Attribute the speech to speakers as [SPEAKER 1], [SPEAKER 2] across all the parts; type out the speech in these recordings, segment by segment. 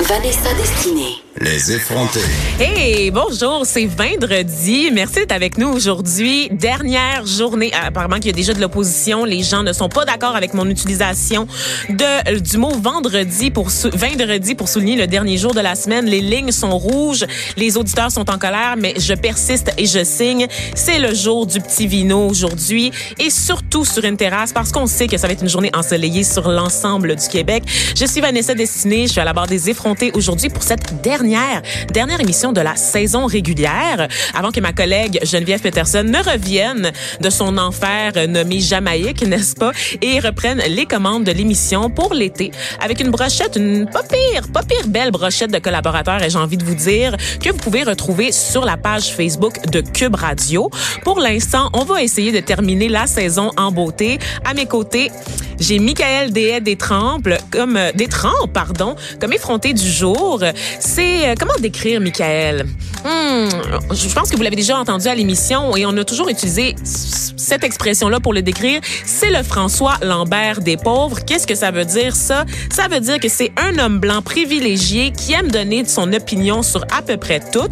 [SPEAKER 1] Vanessa Destinée.
[SPEAKER 2] Les effrontés.
[SPEAKER 3] Hey, bonjour, c'est vendredi. Merci d'être avec nous aujourd'hui. Dernière journée. Ah, apparemment qu'il y a déjà de l'opposition. Les gens ne sont pas d'accord avec mon utilisation de, du mot vendredi pour, vendredi pour souligner le dernier jour de la semaine. Les lignes sont rouges. Les auditeurs sont en colère, mais je persiste et je signe. C'est le jour du petit vino aujourd'hui et surtout sur une terrasse parce qu'on sait que ça va être une journée ensoleillée sur l'ensemble du Québec. Je suis Vanessa Destinée. Je suis à la barre des effrontés aujourd'hui pour cette dernière dernière, émission de la saison régulière, avant que ma collègue Geneviève Peterson ne revienne de son enfer nommé Jamaïque, n'est-ce pas, et reprenne les commandes de l'émission pour l'été avec une brochette, une pas pire, pas pire belle brochette de collaborateurs, et j'ai envie de vous dire que vous pouvez retrouver sur la page Facebook de Cube Radio. Pour l'instant, on va essayer de terminer la saison en beauté. À mes côtés, j'ai Michael Dehay Détrempe comme euh, Détrempe, pardon, comme effronté du jour. C'est euh, comment décrire Michael? Hmm, Je pense que vous l'avez déjà entendu à l'émission et on a toujours utilisé cette expression-là pour le décrire. C'est le François Lambert des pauvres. Qu'est-ce que ça veut dire ça? Ça veut dire que c'est un homme blanc privilégié qui aime donner son opinion sur à peu près tout,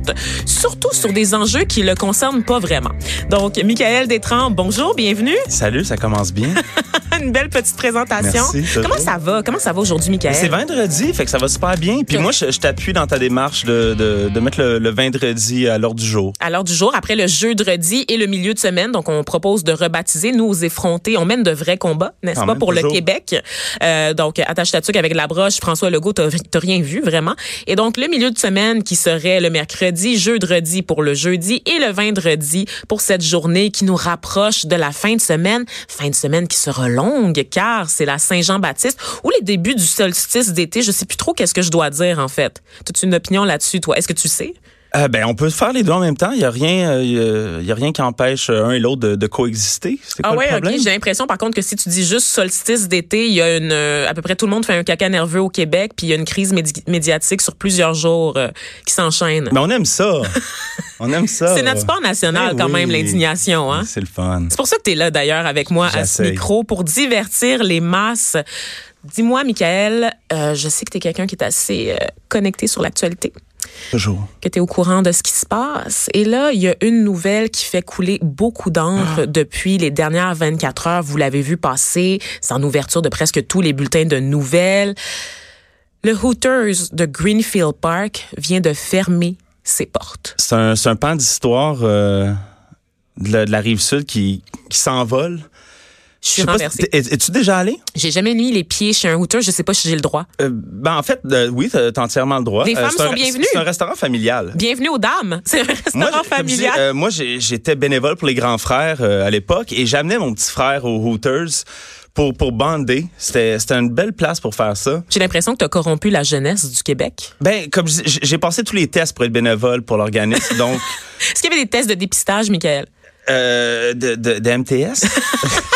[SPEAKER 3] surtout sur des enjeux qui le concernent pas vraiment. Donc Michael Détrempe, bonjour, bienvenue.
[SPEAKER 4] Salut, ça commence bien.
[SPEAKER 3] Une belle petite présentation.
[SPEAKER 4] Merci,
[SPEAKER 3] Comment ça va? Comment ça va aujourd'hui, Michael?
[SPEAKER 4] C'est vendredi, fait que ça va super bien. Puis moi, je, t'appuie dans ta démarche de, de, de mettre le, vendredi à l'ordre du jour.
[SPEAKER 3] À l'ordre du jour, après le jeudi et le milieu de semaine. Donc, on propose de rebaptiser, nous, aux effrontés. On mène de vrais combats, n'est-ce pas, pour le Québec? Euh, donc, attache ta avec la broche. François Legault, t'as rien vu, vraiment. Et donc, le milieu de semaine qui serait le mercredi, jeudi pour le jeudi et le vendredi pour cette journée qui nous rapproche de la fin de semaine. Fin de semaine qui sera longue, car c'est la Saint-Jean-Baptiste ou les débuts du solstice d'été. Je sais plus trop qu'est-ce que je dois dire, en fait. As-tu une opinion là-dessus, toi? Est-ce que tu sais?
[SPEAKER 4] Euh, ben, on peut faire les deux en même temps. Il y a rien, euh, y a rien qui empêche un et l'autre de, coexister.
[SPEAKER 3] ah ouais, ok. J'ai l'impression, par contre, que si tu dis juste solstice d'été, il y a une, euh, à peu près tout le monde fait un caca nerveux au Québec, puis il y a une crise médiatique sur plusieurs jours qui s'enchaîne.
[SPEAKER 4] Mais on aime ça. on aime ça.
[SPEAKER 3] C'est notre sport national ben quand même, l'indignation. Hein?
[SPEAKER 4] C'est le fun.
[SPEAKER 3] C'est pour ça que tu es là d'ailleurs avec moi à ce micro pour divertir les masses. Dis-moi, Michael, je sais que tu es quelqu'un qui est assez connecté sur l'actualité.
[SPEAKER 4] Toujours.
[SPEAKER 3] Que tu es au courant de ce qui se passe. Et là, il y a une nouvelle qui fait couler beaucoup d'encre ah. depuis les dernières 24 heures. Vous l'avez vu passer. C'est en ouverture de presque tous les bulletins de nouvelles. Le Hooters de Greenfield Park vient de fermer ses portes.
[SPEAKER 4] C'est un, un pan d'histoire euh, de, la, rive sud qui, qui s'envole.
[SPEAKER 3] Je suis renversée.
[SPEAKER 4] Es-tu déjà allé?
[SPEAKER 3] J'ai jamais mis les pieds chez un hooter. Je sais pas si j'ai le droit.
[SPEAKER 4] Euh, ben, en fait, euh, oui, t'as entièrement le droit.
[SPEAKER 3] Les femmes sont bienvenues.
[SPEAKER 4] C'est un restaurant familial.
[SPEAKER 3] Bienvenue aux dames. C'est un restaurant familial.
[SPEAKER 4] Euh, moi, j'étais bénévole pour les grands frères à l'époque et j'amenais mon petit frère aux Hooters pour, pour bander. C'était, c'était une belle place pour faire ça.
[SPEAKER 3] J'ai l'impression que tu as corrompu la jeunesse du Québec.
[SPEAKER 4] Ben, comme j'ai passé tous les tests pour être bénévole pour l'organisme, donc.
[SPEAKER 3] Est-ce qu'il y avait des tests de dépistage, Michael?
[SPEAKER 4] Euh, de, de, de MTS?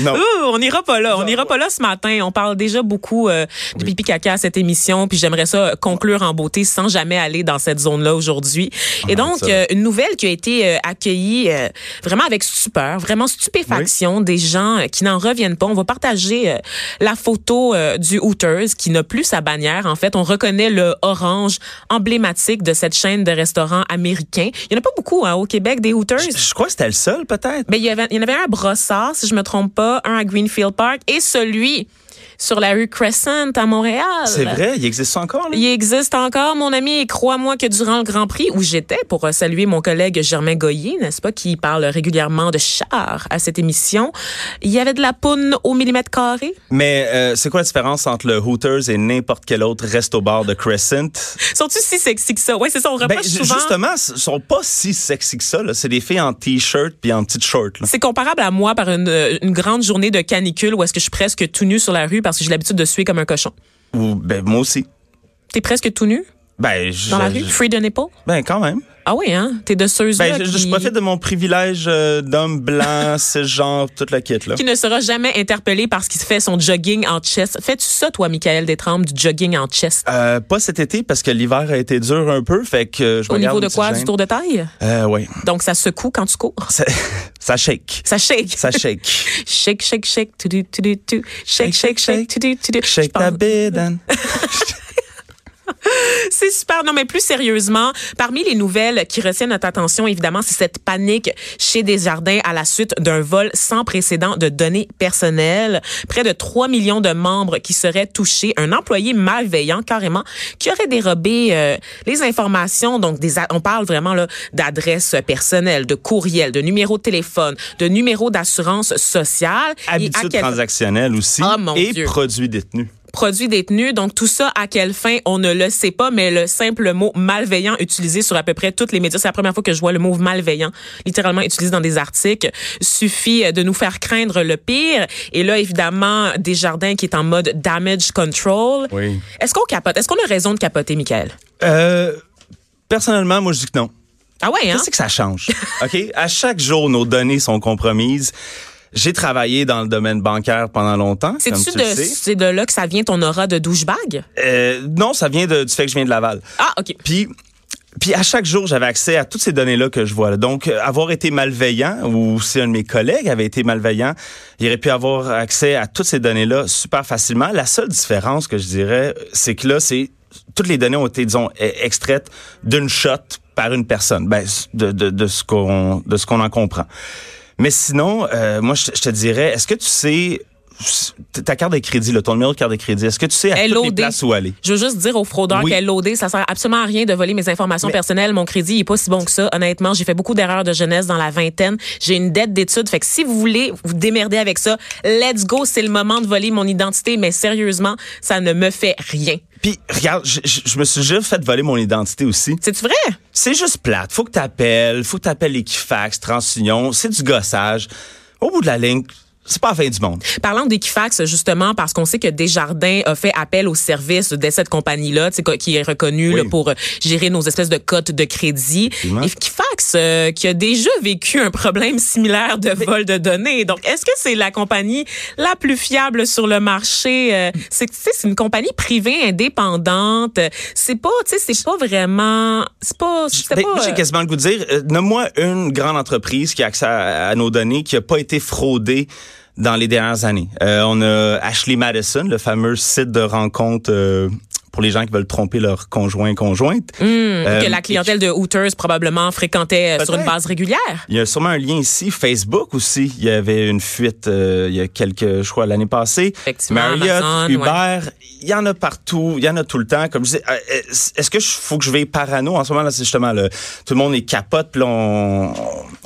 [SPEAKER 3] non. on n'ira pas là. On n'ira pas là ce matin. On parle déjà beaucoup euh, de pipi caca à cette émission, puis j'aimerais ça conclure en beauté sans jamais aller dans cette zone-là aujourd'hui. Et ah, donc, euh, une nouvelle qui a été euh, accueillie vraiment avec stupeur, vraiment stupéfaction des gens qui n'en reviennent pas. On va partager la photo du Hooters qui n'a plus sa bannière. En fait, on reconnaît le orange emblématique de cette chaîne de restaurants américains. Il y en a pas beaucoup hein, au Québec des Hooters?
[SPEAKER 4] Je, crois que c'était le seul, peut-être.
[SPEAKER 3] Mais il y avait, il y en avait un Brossard, si je me trompe pas, un à Greenfield Park et celui sur la rue Crescent à Montréal.
[SPEAKER 4] C'est vrai, il existe encore. Là?
[SPEAKER 3] Il existe encore, mon ami, et crois-moi que durant le Grand Prix où j'étais pour euh, saluer mon collègue Germain Goyer, n'est-ce pas, qui parle régulièrement de char à cette émission, il y avait de la poune au millimètre carré?
[SPEAKER 4] Mais euh, c'est quoi la différence entre le Hooters et n'importe quel autre resto-bar de Crescent?
[SPEAKER 3] Sont-ils si sexy que ça? Oui, c'est ça, on reproche ben, souvent.
[SPEAKER 4] Justement, ils sont pas si sexy que ça. C'est des filles en t-shirt puis en petite short.
[SPEAKER 3] C'est comparable à moi par une, une grande journée de canicule où est-ce que je suis presque tout nu sur la rue parce que j'ai l'habitude de suer comme un cochon.
[SPEAKER 4] Ou, ben, moi aussi.
[SPEAKER 3] T'es presque tout nu?
[SPEAKER 4] Ben, je,
[SPEAKER 3] Dans la rue? Free de nipple?
[SPEAKER 4] Ben, quand même.
[SPEAKER 3] Ah oui, hein? T'es de ceux
[SPEAKER 4] Ben, je, je profite de mon privilège euh, d'homme blanc, genre toute la kit, là.
[SPEAKER 3] qui ne sera jamais interpellé parce qu'il fait son jogging en chest. Fais-tu ça, toi, Michael Détrempe, du jogging en chest?
[SPEAKER 4] Euh, pas cet été parce que l'hiver a été dur un peu, fait que euh, je
[SPEAKER 3] Au niveau de quoi?
[SPEAKER 4] gêne.
[SPEAKER 3] Du tour de taille?
[SPEAKER 4] Euh, oui.
[SPEAKER 3] Donc, ça secoue quand tu cours?
[SPEAKER 4] Ça, ça shake.
[SPEAKER 3] Ça shake.
[SPEAKER 4] Ça shake.
[SPEAKER 3] Shake, shake, shake, tu tu tu tu Shake, shake, shake, tu tu tu
[SPEAKER 4] Shake ta bédane.
[SPEAKER 3] C'est super. Non, mais plus sérieusement, parmi les nouvelles qui retiennent notre attention, évidemment, c'est cette panique chez Desjardins à la suite d'un vol sans précédent de données personnelles. Près de 3 millions de membres qui seraient touchés. Un employé malveillant, carrément, qui aurait dérobé euh, les informations. Donc, des, on parle vraiment d'adresses personnelles, de courriels, de numéros de téléphone, de numéros d'assurance sociale. Et à
[SPEAKER 4] Habitude
[SPEAKER 3] quel-
[SPEAKER 4] transactionnelle aussi.
[SPEAKER 3] Ah, mon
[SPEAKER 4] et
[SPEAKER 3] Dieu.
[SPEAKER 4] produits détenus.
[SPEAKER 3] Produits détenus. Donc tout ça, à quelle fin, on ne le sait pas, mais le simple mot malveillant utilisé sur à peu près toutes les médias, c'est la première fois que je vois le mot malveillant littéralement utilisé dans des articles, suffit euh, de nous faire craindre le pire. Et là, évidemment, Desjardins qui est en mode damage control.
[SPEAKER 4] Oui.
[SPEAKER 3] Est-ce qu'on capote? Est-ce qu'on a raison de capoter, Michael?
[SPEAKER 4] Euh, personnellement, moi, je dis que non.
[SPEAKER 3] Ah ouais, hein?
[SPEAKER 4] Qu'est-ce que ça change? OK? À chaque jour, nos données sont compromises. J'ai travaillé dans le domaine bancaire pendant longtemps,
[SPEAKER 3] C'est-tu de, c'est de là que ça vient ton aura de douchebag?
[SPEAKER 4] Euh, non, ça vient de- du fait que je viens de Laval.
[SPEAKER 3] Ah, OK.
[SPEAKER 4] Puis, puis à chaque jour, j'avais accès à toutes ces données-là que je vois. là. Donc, euh, avoir été malveillant, ou si un de mes collègues avait été malveillant, il aurait pu avoir accès à toutes ces données-là super facilement. La seule différence que je dirais, c'est que là, c'est toutes les données ont été, disons, e- extraites d'une shot par une personne, ben, de, de, de ce qu'on de ce qu'on en comprend. Mais sinon, euh, moi, je, je te dirais, est-ce que tu sais ta carte de crédit, là, ton numéro de carte de crédit, est-ce que tu sais à toutes les places où aller?
[SPEAKER 3] Je veux juste dire aux fraudeurs
[SPEAKER 4] Oui.
[SPEAKER 3] qu'elle LOD, ça sert absolument à rien de voler mes informations
[SPEAKER 4] Mais-
[SPEAKER 3] personnelles. Mon crédit il est pas si bon que ça. Honnêtement, j'ai fait beaucoup d'erreurs de jeunesse dans la vingtaine. J'ai une dette d'études. Fait que si vous voulez vous démerder avec ça, let's go. C'est le moment de voler mon identité. Mais sérieusement, ça ne me fait rien.
[SPEAKER 4] Puis, regarde, je, je- je me suis déjà fait voler mon identité aussi.
[SPEAKER 3] C'est vrai?
[SPEAKER 4] C'est juste plate. Faut que t'appelles, faut que t'appelles Equifax, TransUnion. C'est du gossage. Au bout de la ligne, c'est pas la fin du monde.
[SPEAKER 3] Parlant d'Equifax, justement, parce qu'on sait que Desjardins a fait appel au service de cette compagnie-là, tu sais, co- qui est reconnue
[SPEAKER 4] Oui.
[SPEAKER 3] là, pour gérer nos espèces de cotes de crédit. Equifax, euh, qui a déjà vécu un problème similaire de vol de données. Donc, est-ce que c'est la compagnie la plus fiable sur le marché? Euh, c'est, tu sais, c'est une compagnie privée indépendante. C'est pas, tu sais, c'est pas vraiment, c'est pas,
[SPEAKER 4] Ben,
[SPEAKER 3] pas.
[SPEAKER 4] j'ai quasiment le goût de dire, euh, nomme-moi une grande entreprise qui a accès à, à nos données qui a pas été fraudée dans les dernières années. Euh, on a Ashley Madison, le fameux site de rencontre euh, pour les gens qui veulent tromper leur conjoint conjointe. Euh,
[SPEAKER 3] que la clientèle de Hooters probablement fréquentait euh, sur une base régulière.
[SPEAKER 4] Il y a sûrement un lien ici. Facebook aussi, il y avait une fuite euh, il y a quelques, je crois, l'année passée.
[SPEAKER 3] Effectivement,
[SPEAKER 4] Marriott,
[SPEAKER 3] Amazon,
[SPEAKER 4] Uber, il y en a partout, il y en a tout le temps. Comme je disais, est-ce que je faut que je vais parano? En ce moment là C'est justement le, tout le monde est capote, puis on,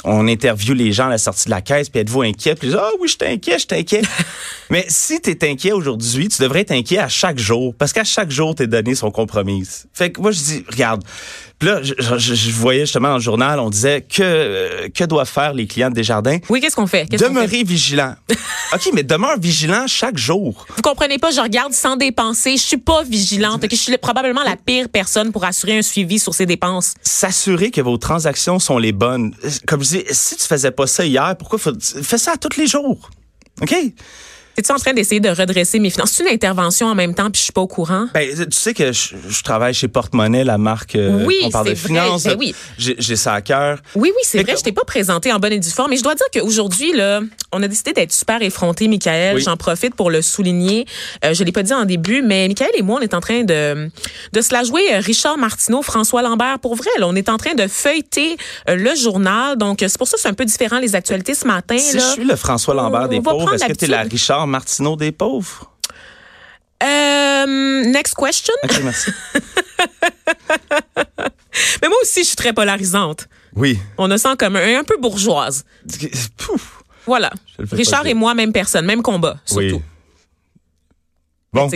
[SPEAKER 4] on interviewe les gens à la sortie de la caisse, puis êtes-vous inquiet? Puis ils disent, ah oui, je inquiet, je inquiet. Mais si tu es inquiet aujourd'hui, tu devrais être inquiet à chaque jour, parce qu'à chaque jour tes données sont compromises. Fait que moi je dis, regarde. Puis là, je, je- je voyais justement dans le journal, on disait que euh, que doivent faire les clients de Desjardins?
[SPEAKER 3] Oui, qu'est-ce qu'on fait? Fait?
[SPEAKER 4] Demeurer vigilant. OK, mais demeure vigilant chaque jour.
[SPEAKER 3] Vous comprenez pas, je regarde sans dépenser. Je suis pas vigilante. ok? Je suis probablement la pire personne pour assurer un suivi sur ces dépenses.
[SPEAKER 4] S'assurer que vos transactions sont les bonnes. Comme je dis, si tu faisais pas ça hier, pourquoi faut, fais ça tous les jours. OK?
[SPEAKER 3] Es-tu en train d'essayer de redresser mes finances? C'est une intervention en même temps, puis je suis pas au courant.
[SPEAKER 4] Ben, tu sais que je, je travaille chez Porte-Monnaie, la marque euh,
[SPEAKER 3] Oui,
[SPEAKER 4] on parle de
[SPEAKER 3] vrai.
[SPEAKER 4] finances.
[SPEAKER 3] Ben oui.
[SPEAKER 4] J'ai ça à cœur.
[SPEAKER 3] Oui, oui, c'est vrai.
[SPEAKER 4] que-
[SPEAKER 3] Je t'ai pas présenté en bonne et due forme. Mais je dois dire qu'aujourd'hui, là, on a décidé d'être super effrontés, Michael.
[SPEAKER 4] Oui.
[SPEAKER 3] J'en profite pour le souligner. Euh, je l'ai pas dit en début, mais Michael et moi, on est en train de, de se la jouer euh, Richard Martineau, François Lambert. Pour vrai, là, on est en train de feuilleter euh, le journal. Donc, euh, c'est pour ça que c'est un peu différent les actualités ce matin.
[SPEAKER 4] Si
[SPEAKER 3] là.
[SPEAKER 4] je suis le François Lambert
[SPEAKER 3] on
[SPEAKER 4] des pauvres, est-ce que tu es la
[SPEAKER 3] l'habitude.
[SPEAKER 4] Richard Martineau des pauvres?
[SPEAKER 3] Euh, next question.
[SPEAKER 4] OK, merci.
[SPEAKER 3] Mais moi aussi, je suis très polarisante.
[SPEAKER 4] oui.
[SPEAKER 3] On a ça en commun, un peu bourgeoise.
[SPEAKER 4] Pouf.
[SPEAKER 3] Voilà. Richard et moi, même personne, même combat,
[SPEAKER 4] Oui.
[SPEAKER 3] surtout.
[SPEAKER 4] Bon.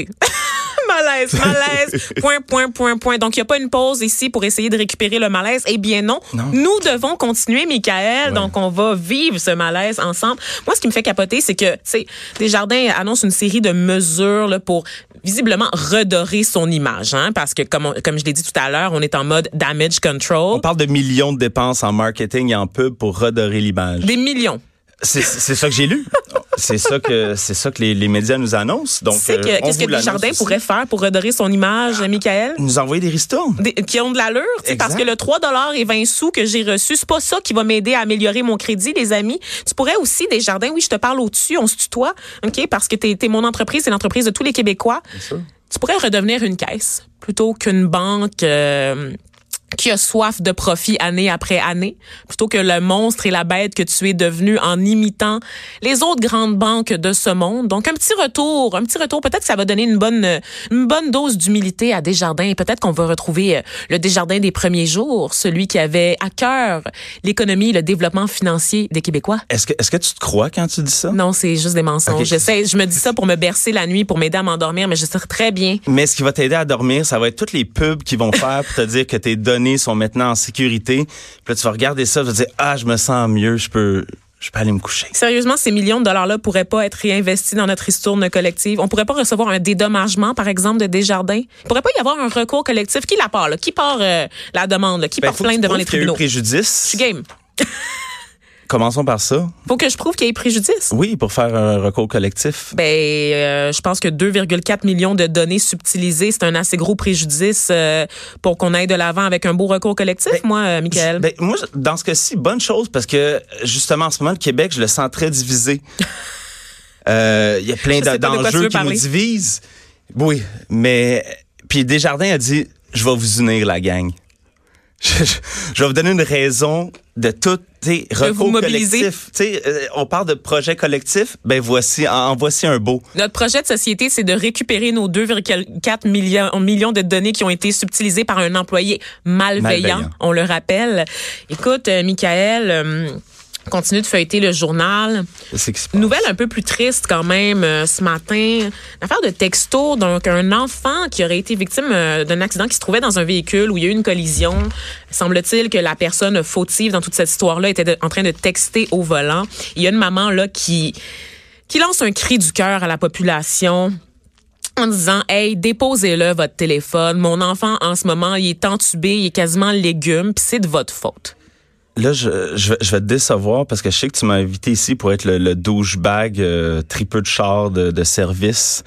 [SPEAKER 3] Malaise, malaise, point, point, point, point. Donc, il n'y a pas une pause ici pour essayer de récupérer le malaise. Eh bien non,
[SPEAKER 4] Non.
[SPEAKER 3] nous devons continuer, Michael. Donc, on va vivre ce malaise ensemble. Moi, ce qui me fait capoter, c'est que, tu sais, Desjardins annonce une série de mesures là, pour visiblement redorer son image, hein, parce que comme, on- comme je l'ai dit tout à l'heure, on est en mode damage control.
[SPEAKER 4] On parle de millions de dépenses en marketing et en pub pour redorer l'image.
[SPEAKER 3] Des millions.
[SPEAKER 4] C'est c'est ça que j'ai lu. C'est ça que c'est ça que les, les médias nous annoncent. Donc, euh,
[SPEAKER 3] que- qu'est-ce que Desjardins
[SPEAKER 4] aussi.
[SPEAKER 3] pourrait faire pour redorer son image, Michael?
[SPEAKER 4] nous envoyer des ristournes.
[SPEAKER 3] Des- qui ont de l'allure, parce que le 3 et 20 sous que j'ai reçu, c'est pas ça qui va m'aider à améliorer mon crédit, les amis. Tu pourrais aussi, Desjardins, oui, je te parle au-dessus, on se tutoie, OK, parce que t'es es mon entreprise, c'est l'entreprise de tous les Québécois. Tu pourrais redevenir une caisse plutôt qu'une banque euh, qui a soif de profit année après année, plutôt que le monstre et la bête que tu es devenu en imitant les autres grandes banques de ce monde. Donc un petit retour, un petit retour. Peut-être que ça va donner une bonne, une bonne dose d'humilité à Desjardins. Peut-être qu'on va retrouver euh, le Desjardins des premiers jours, celui qui avait à cœur l'économie, le développement financier des Québécois.
[SPEAKER 4] Est-ce que est-ce que tu te crois quand tu dis ça?
[SPEAKER 3] Non, c'est juste des mensonges.
[SPEAKER 4] Ok.
[SPEAKER 3] J'essaie, je me dis ça pour me bercer la nuit, pour m'aider à m'endormir, mais je sais très bien
[SPEAKER 4] Mais ce qui va t'aider à dormir, ça va être toutes les pubs qu'ils vont faire pour te dire que tes données sont maintenant en sécurité. Puis là, tu vas regarder ça, tu vas te dire ah, je me sens mieux, je peux je peux aller me coucher.
[SPEAKER 3] Sérieusement, ces millions de dollars-là pourraient pas être réinvestis dans notre ristourne collective. On pourrait pas recevoir un dédommagement, par exemple, de Desjardins. Il pourrait pas y avoir un recours collectif. Qui la part, là? Qui part euh, la demande, là? Qui
[SPEAKER 4] Ben, tu
[SPEAKER 3] plainte devant les
[SPEAKER 4] qu'il y a eu
[SPEAKER 3] tribunaux?
[SPEAKER 4] préjudice.
[SPEAKER 3] Je suis game.
[SPEAKER 4] Commençons par ça.
[SPEAKER 3] Faut que je prouve qu'il y ait préjudice.
[SPEAKER 4] Oui, pour faire un recours collectif.
[SPEAKER 3] Ben, euh, je pense que 2,4 millions de données subtilisées, c'est un assez gros préjudice euh, pour qu'on aille de l'avant avec un beau recours collectif,
[SPEAKER 4] Ben,
[SPEAKER 3] moi, euh, Michael.
[SPEAKER 4] Ben, moi, dans ce cas-ci, bonne chose parce que justement en ce moment, le Québec, je le sens très divisé. Euh, Il y a plein de-
[SPEAKER 3] de
[SPEAKER 4] d'enjeux
[SPEAKER 3] veux
[SPEAKER 4] qui nous divisent. Oui, mais puis Desjardins a dit, je vais vous unir la gang. Je, je- je vais vous donner une raison de tout, recours collectif. Euh, on parle de projet collectif, ben voici, en, en voici un beau.
[SPEAKER 3] Notre projet de société, c'est de récupérer nos 2,4 millions, millions de données qui ont été subtilisées par un employé malveillant,
[SPEAKER 4] Malveillant.
[SPEAKER 3] on le rappelle. Écoute, euh, Michael, euh, continue de feuilleter le journal. Nouvelle un peu plus triste quand même euh, ce matin. Une affaire de texto, donc un enfant qui aurait été victime euh, d'un accident qui se trouvait dans un véhicule où il y a eu une collision. Semble-t-il que la personne fautive dans toute cette histoire-là était de- en train de texter au volant. Il y a une maman là qui qui lance un cri du cœur à la population en disant Hey, déposez-le votre téléphone. Mon enfant en ce moment, il est entubé, il est quasiment légume, puis c'est de votre faute.
[SPEAKER 4] Là, je, je, vais- je vais te décevoir parce que je sais que tu m'as invité ici pour être le, le douchebag euh, tripeux de char de, de service.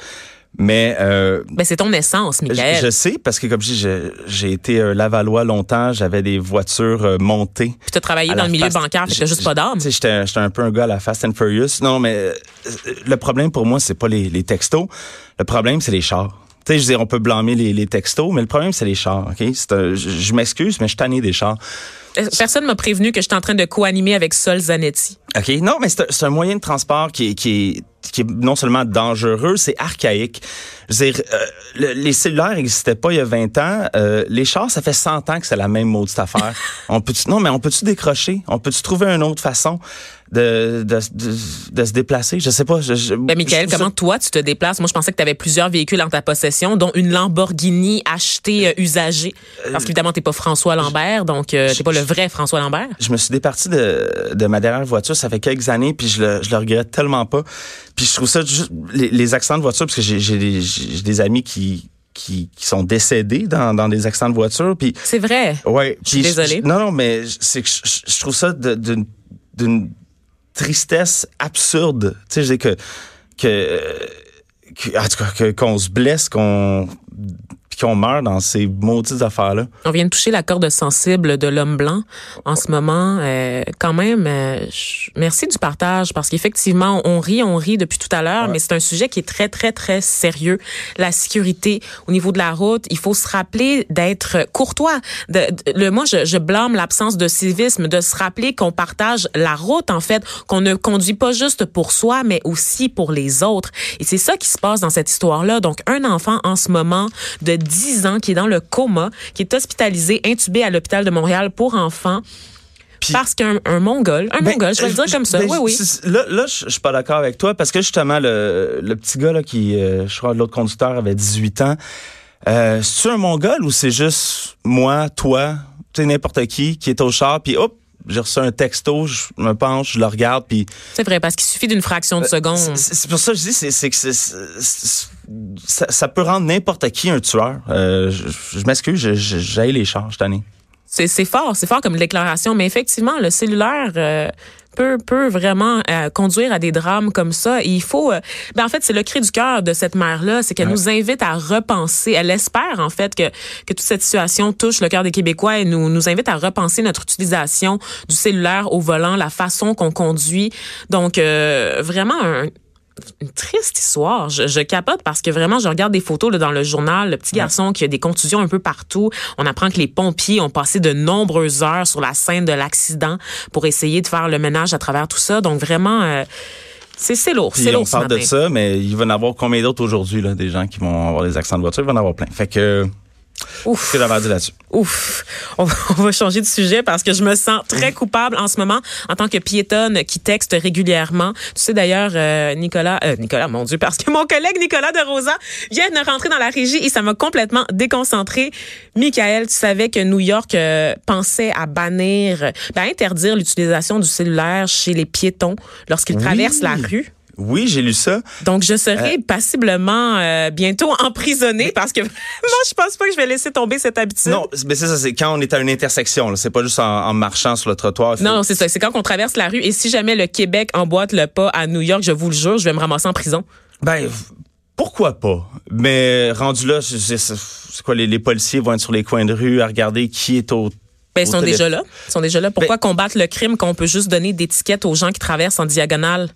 [SPEAKER 4] Mais euh,
[SPEAKER 3] Ben c'est ton essence, Michael.
[SPEAKER 4] je sais parce que comme je dis, j'ai été euh, Lavallois longtemps, j'avais des voitures euh, montées.
[SPEAKER 3] Puis t'as travaillé dans le milieu
[SPEAKER 4] Fast-
[SPEAKER 3] bancaire, fait que juste pas d'âme.
[SPEAKER 4] Tu sais, j'étais, j'étais un peu un gars à la Fast and Furious. Non, mais euh, le problème pour moi, c'est pas les, les textos. Le problème, c'est les chars. Tu sais, je veux dire, on peut blâmer les, les textos, mais le problème, c'est les chars. Ok, un- je, je m'excuse, mais je suis tanné des chars.
[SPEAKER 3] Euh, Personne m'a prévenu que j'étais en train de co-animer avec Sol Zanetti.
[SPEAKER 4] OK. Non, mais c'est un, moyen de transport qui est, qui est, qui est non seulement dangereux, c'est archaïque. Je veux dire, euh, le- les cellulaires n'existaient pas il y a 20 ans. Euh, les chars, ça fait 100 ans que c'est la même maudite affaire. on peut non, mais on peut-tu décrocher? On peut-tu trouver une autre façon de, de, de, de se déplacer? Je sais pas. Je, je-
[SPEAKER 3] Ben, Michael,
[SPEAKER 4] je
[SPEAKER 3] comment toi, tu te déplaces? Moi, je pensais que tu avais plusieurs véhicules en ta possession, dont une Lamborghini achetée euh, usagée. Parce qu'évidemment, t'es pas François Lambert, donc euh, t'es pas le vrai François Lambert.
[SPEAKER 4] je me suis départi de, de ma dernière voiture, ça fait quelques années, puis je le, je le regrette tellement pas. Puis je trouve ça juste les, les accidents de voiture, parce que j'ai des, j'ai des amis qui, qui, qui sont décédés dans, dans des accidents de voiture, puis
[SPEAKER 3] C'est vrai.
[SPEAKER 4] ouais.
[SPEAKER 3] Je suis
[SPEAKER 4] puis
[SPEAKER 3] désolée.
[SPEAKER 4] non, non, mais c'est que je, je- je trouve ça d'une d'une tristesse absurde. Tu sais, je dis que que, que en tout cas qu'on se blesse, qu'on puis qu'on meurt dans ces maudites affaires là.
[SPEAKER 3] On vient de toucher la corde sensible de l'homme blanc en ce moment. Euh, quand même, euh, merci du partage parce qu'effectivement, on rit, on rit depuis tout à l'heure, mais c'est un sujet qui est très, très, très sérieux. La sécurité au niveau de la route, il faut se rappeler d'être courtois. De, de- le, moi, je, je blâme l'absence de civisme, de se rappeler qu'on partage la route, en fait, qu'on ne conduit pas juste pour soi, mais aussi pour les autres. Et c'est ça qui se passe dans cette histoire-là. Donc, un enfant en ce moment de 10 ans qui est dans le coma, qui est hospitalisé, intubé à l'hôpital de Montréal pour enfants. Parce qu'un un mongol, un
[SPEAKER 4] Ben,
[SPEAKER 3] mongol, je vais le dire comme ça.
[SPEAKER 4] ben,
[SPEAKER 3] oui, oui.
[SPEAKER 4] c'est- Là, là je je suis pas d'accord avec toi parce que justement, le, le petit gars là, qui, euh, je crois, l'autre conducteur avait 18 ans. Euh, c'est-tu un mongol ou c'est juste moi, toi, tu sais, n'importe qui qui est au char, puis hop, j'ai reçu un texto, je me penche, je le regarde, puis
[SPEAKER 3] C'est vrai, parce qu'il suffit d'une fraction de seconde.
[SPEAKER 4] Euh, c'est c'est pour ça que je dis, c'est que ça, ça peut rendre n'importe qui un tueur. Euh, je je m'excuse, j'haïs les chars cette année.
[SPEAKER 3] C'est c'est fort, c'est fort comme déclaration, mais effectivement, le cellulaire euh, peut peut vraiment euh, conduire à des drames comme ça. Et il faut, euh, ben en fait, c'est le cri du cœur de cette mère-là, c'est qu'elle
[SPEAKER 4] Ouais.
[SPEAKER 3] nous invite à repenser. Elle espère en fait que que toute cette situation touche le cœur des Québécois et nous nous invite à repenser notre utilisation du cellulaire au volant, la façon qu'on conduit. Donc euh, vraiment un une triste histoire. Je, je capote parce que vraiment, je regarde des photos là, dans le journal, le petit garçon qui a des contusions un peu partout. On apprend que les pompiers ont passé de nombreuses heures sur la scène de l'accident pour essayer de faire le ménage à travers tout ça. Donc vraiment, euh, c'est c'est lourd. C'est
[SPEAKER 4] on
[SPEAKER 3] lourd ce
[SPEAKER 4] parle de ça, mais il va y en avoir combien d'autres aujourd'hui, des gens qui vont avoir des accidents de voiture, il va y en avoir plein. Fait que,
[SPEAKER 3] Ouf.
[SPEAKER 4] que à là-dessus?
[SPEAKER 3] Ouf. On va, changer de sujet parce que je me sens très coupable en ce moment en tant que piétonne qui texte régulièrement. Tu sais d'ailleurs, euh, Nicolas, euh, Nicolas, mon Dieu, parce que mon collègue Nicolas de Rosa vient de rentrer dans la régie et ça m'a complètement déconcentré. Michael, tu savais que New York euh, pensait à bannir, ben, interdire l'utilisation du cellulaire chez les piétons lorsqu'ils
[SPEAKER 4] Oui.
[SPEAKER 3] traversent la rue?
[SPEAKER 4] Oui, j'ai lu ça.
[SPEAKER 3] Donc, je serai passiblement euh, bientôt emprisonnée parce que moi, je pense pas que je vais laisser tomber cette habitude.
[SPEAKER 4] Non, mais c'est ça, c'est quand on est à une intersection. C'est pas juste en, en marchant sur le trottoir. faut-
[SPEAKER 3] Non, c'est ça. C'est quand on traverse la rue. Et si jamais le Québec emboîte le pas à New York, je vous le jure, je vais me ramasser en prison.
[SPEAKER 4] Ben, pourquoi pas? Mais rendu là, c'est quoi, les, les policiers vont être sur les coins de rue à regarder qui est au.
[SPEAKER 3] Ben, ils sont déjà là. Ils sont déjà là. Pourquoi combattre le crime qu'on peut juste donner des tickets aux gens qui traversent en diagonale?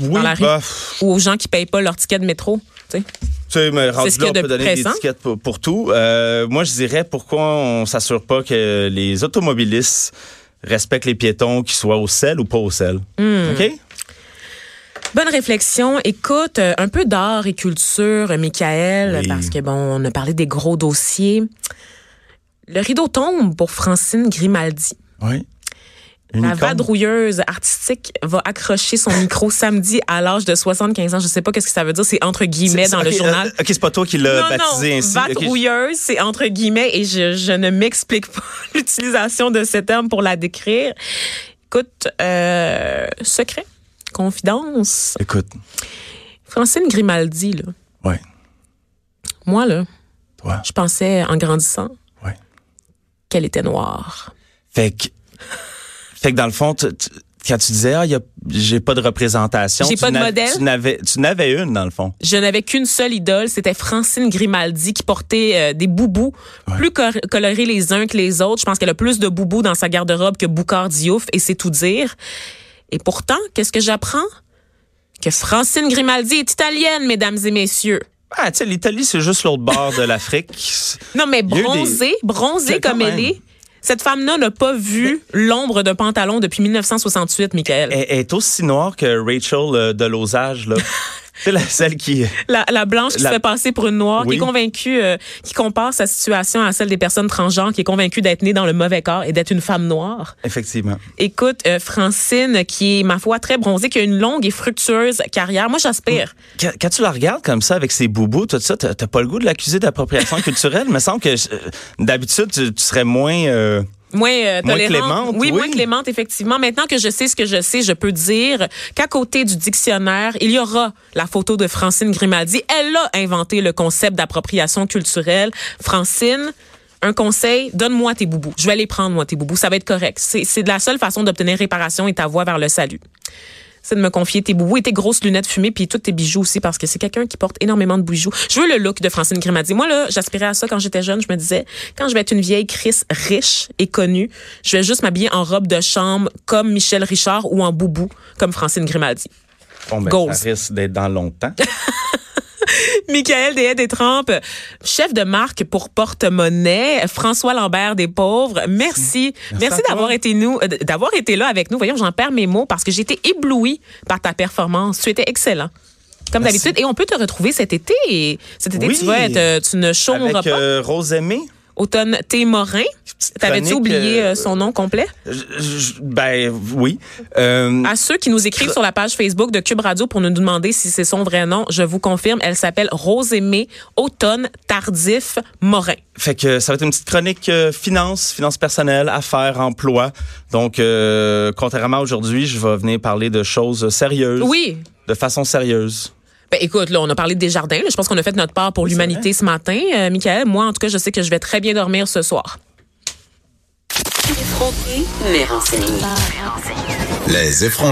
[SPEAKER 4] Oui,
[SPEAKER 3] la rue?
[SPEAKER 4] bah,
[SPEAKER 3] ou aux gens qui payent pas leur ticket de métro? Tu sais?
[SPEAKER 4] Mais rendu
[SPEAKER 3] ce
[SPEAKER 4] là, on peut donner
[SPEAKER 3] pressant.
[SPEAKER 4] des étiquettes pour, pour tout. Euh, moi, je dirais pourquoi on s'assure pas que les automobilistes respectent les piétons, qu'ils soient au sel ou pas au sel.
[SPEAKER 3] Hmm.
[SPEAKER 4] OK?
[SPEAKER 3] Bonne réflexion. Écoute, euh, un peu d'art et culture, euh, Michael,
[SPEAKER 4] Oui.
[SPEAKER 3] parce que bon, on a parlé des gros dossiers. Le rideau tombe pour Francine Grimaldi.
[SPEAKER 4] Oui.
[SPEAKER 3] La vadrouilleuse artistique va accrocher son micro samedi à l'âge de 75 ans. Je sais pas qu'est-ce que ça veut dire. C'est entre guillemets dans le journal.
[SPEAKER 4] euh, OK, c'est pas toi qui l'as baptisé
[SPEAKER 3] non,
[SPEAKER 4] ainsi.
[SPEAKER 3] Vadrouilleuse, c'est entre guillemets et je, je ne m'explique pas l'utilisation de ce terme pour la décrire. Écoute, euh, secret, confidence.
[SPEAKER 4] Écoute,
[SPEAKER 3] Francine Grimaldi, là,
[SPEAKER 4] ouais,
[SPEAKER 3] moi, là,
[SPEAKER 4] toi,
[SPEAKER 3] je pensais en grandissant
[SPEAKER 4] ouais.
[SPEAKER 3] qu'elle était noire.
[SPEAKER 4] Fait que, fait que dans le fond, tu- tu- quand tu disais, ah, y a- j'ai pas de représentation.
[SPEAKER 3] J'ai
[SPEAKER 4] tu
[SPEAKER 3] pas de modèle.
[SPEAKER 4] Tu n'avais, tu n'avais une, dans le fond.
[SPEAKER 3] Je n'avais qu'une seule idole, c'était Francine Grimaldi qui portait euh, des boubous plus cor- colorés les uns que les autres. Je pense qu'elle a plus de boubous dans sa garde-robe que Boucard Diouf et c'est tout dire. Et pourtant, qu'est-ce que j'apprends? Que Francine Grimaldi est italienne, mesdames et messieurs.
[SPEAKER 4] Ah, tu sais, l'Italie, c'est juste l'autre bord de l'Afrique.
[SPEAKER 3] Non, mais
[SPEAKER 4] des-
[SPEAKER 3] bronzée, bronzée comme elle est. Cette femme-là n'a pas vu l'ombre d'un pantalon depuis 1968, Michael.
[SPEAKER 4] Elle, elle est aussi noire que Rachel euh, de Lausange, là. c'est la, celle qui.
[SPEAKER 3] La, la blanche qui
[SPEAKER 4] La-
[SPEAKER 3] se fait passer pour une noire,
[SPEAKER 4] Oui.
[SPEAKER 3] qui est convaincue, euh, qui compare sa situation à celle des personnes transgenres, qui est convaincue d'être née dans le mauvais corps et d'être une femme noire.
[SPEAKER 4] Effectivement.
[SPEAKER 3] Écoute, euh, Francine, qui est, ma foi, très bronzée, qui a une longue et fructueuse carrière. Moi, j'aspire.
[SPEAKER 4] Quand, quand tu la regardes comme ça, avec ses boubous, tout ça, t'as pas le goût de l'accuser d'appropriation culturelle? Il me semble que euh, d'habitude, tu, tu serais moins. euh,
[SPEAKER 3] Moins, euh,
[SPEAKER 4] Moins
[SPEAKER 3] tolérante.
[SPEAKER 4] clémente,
[SPEAKER 3] oui,
[SPEAKER 4] oui.
[SPEAKER 3] moins clémente, effectivement. Maintenant que je sais ce que je sais, je peux dire qu'à côté du dictionnaire, il y aura la photo de Francine Grimaldi. Elle a inventé le concept d'appropriation culturelle. Francine, un conseil, donne-moi tes boubous. Je vais les prendre, moi, tes boubous. Ça va être correct. C'est c'est de la seule façon d'obtenir réparation et ta voie vers le salut. C'est de me confier tes boubous et tes grosses lunettes fumées puis tous tes bijoux aussi parce que c'est quelqu'un qui porte énormément de bijoux. Je veux le look de Francine Grimaldi. Moi là, j'aspirais à ça quand j'étais jeune. Je me disais quand je vais être une vieille Chris riche et connue, je vais juste m'habiller en robe de chambre comme Michel Richard ou en boubou comme Francine Grimaldi.
[SPEAKER 4] bon, ben, ça risque d'être dans longtemps.
[SPEAKER 3] Michael Deshaye des Trempes, chef de marque pour porte-monnaie, François Lambert des pauvres. Merci. Merci, d'avoir été nous, euh, d'avoir été là avec nous. Voyons, j'en perds mes mots parce que j'ai été éblouie par ta performance. Tu étais excellent. Comme d'habitude. Et on peut te retrouver cet été. Et cet été,
[SPEAKER 4] Oui.
[SPEAKER 3] tu vas être, euh, tu ne chômeras
[SPEAKER 4] avec
[SPEAKER 3] pas.
[SPEAKER 4] euh, Rose Aimée.
[SPEAKER 3] Automne T. Morin. T'avais-tu oublié
[SPEAKER 4] euh,
[SPEAKER 3] euh, son nom complet?
[SPEAKER 4] Je- je- ben oui. Euh,
[SPEAKER 3] À ceux qui nous écrivent sur la page Facebook de Cube Radio pour nous demander si c'est son vrai nom, je vous confirme, elle s'appelle Rosémée Automne Tardif Morin.
[SPEAKER 4] Fait que ça va être une petite chronique euh, finance, finance personnelle, affaires, emploi. Donc, euh, contrairement à aujourd'hui, je vais venir parler de choses sérieuses.
[SPEAKER 3] Oui.
[SPEAKER 4] De façon sérieuse.
[SPEAKER 3] Ben, écoute, là, on a parlé de Desjardins. là. Je pense qu'on a fait notre part pour l'humanité ce matin. Euh, Michael, moi, en tout cas, je sais que je vais très bien dormir ce soir.
[SPEAKER 1] Effronté, mais renseigné.
[SPEAKER 2] Les effrontés.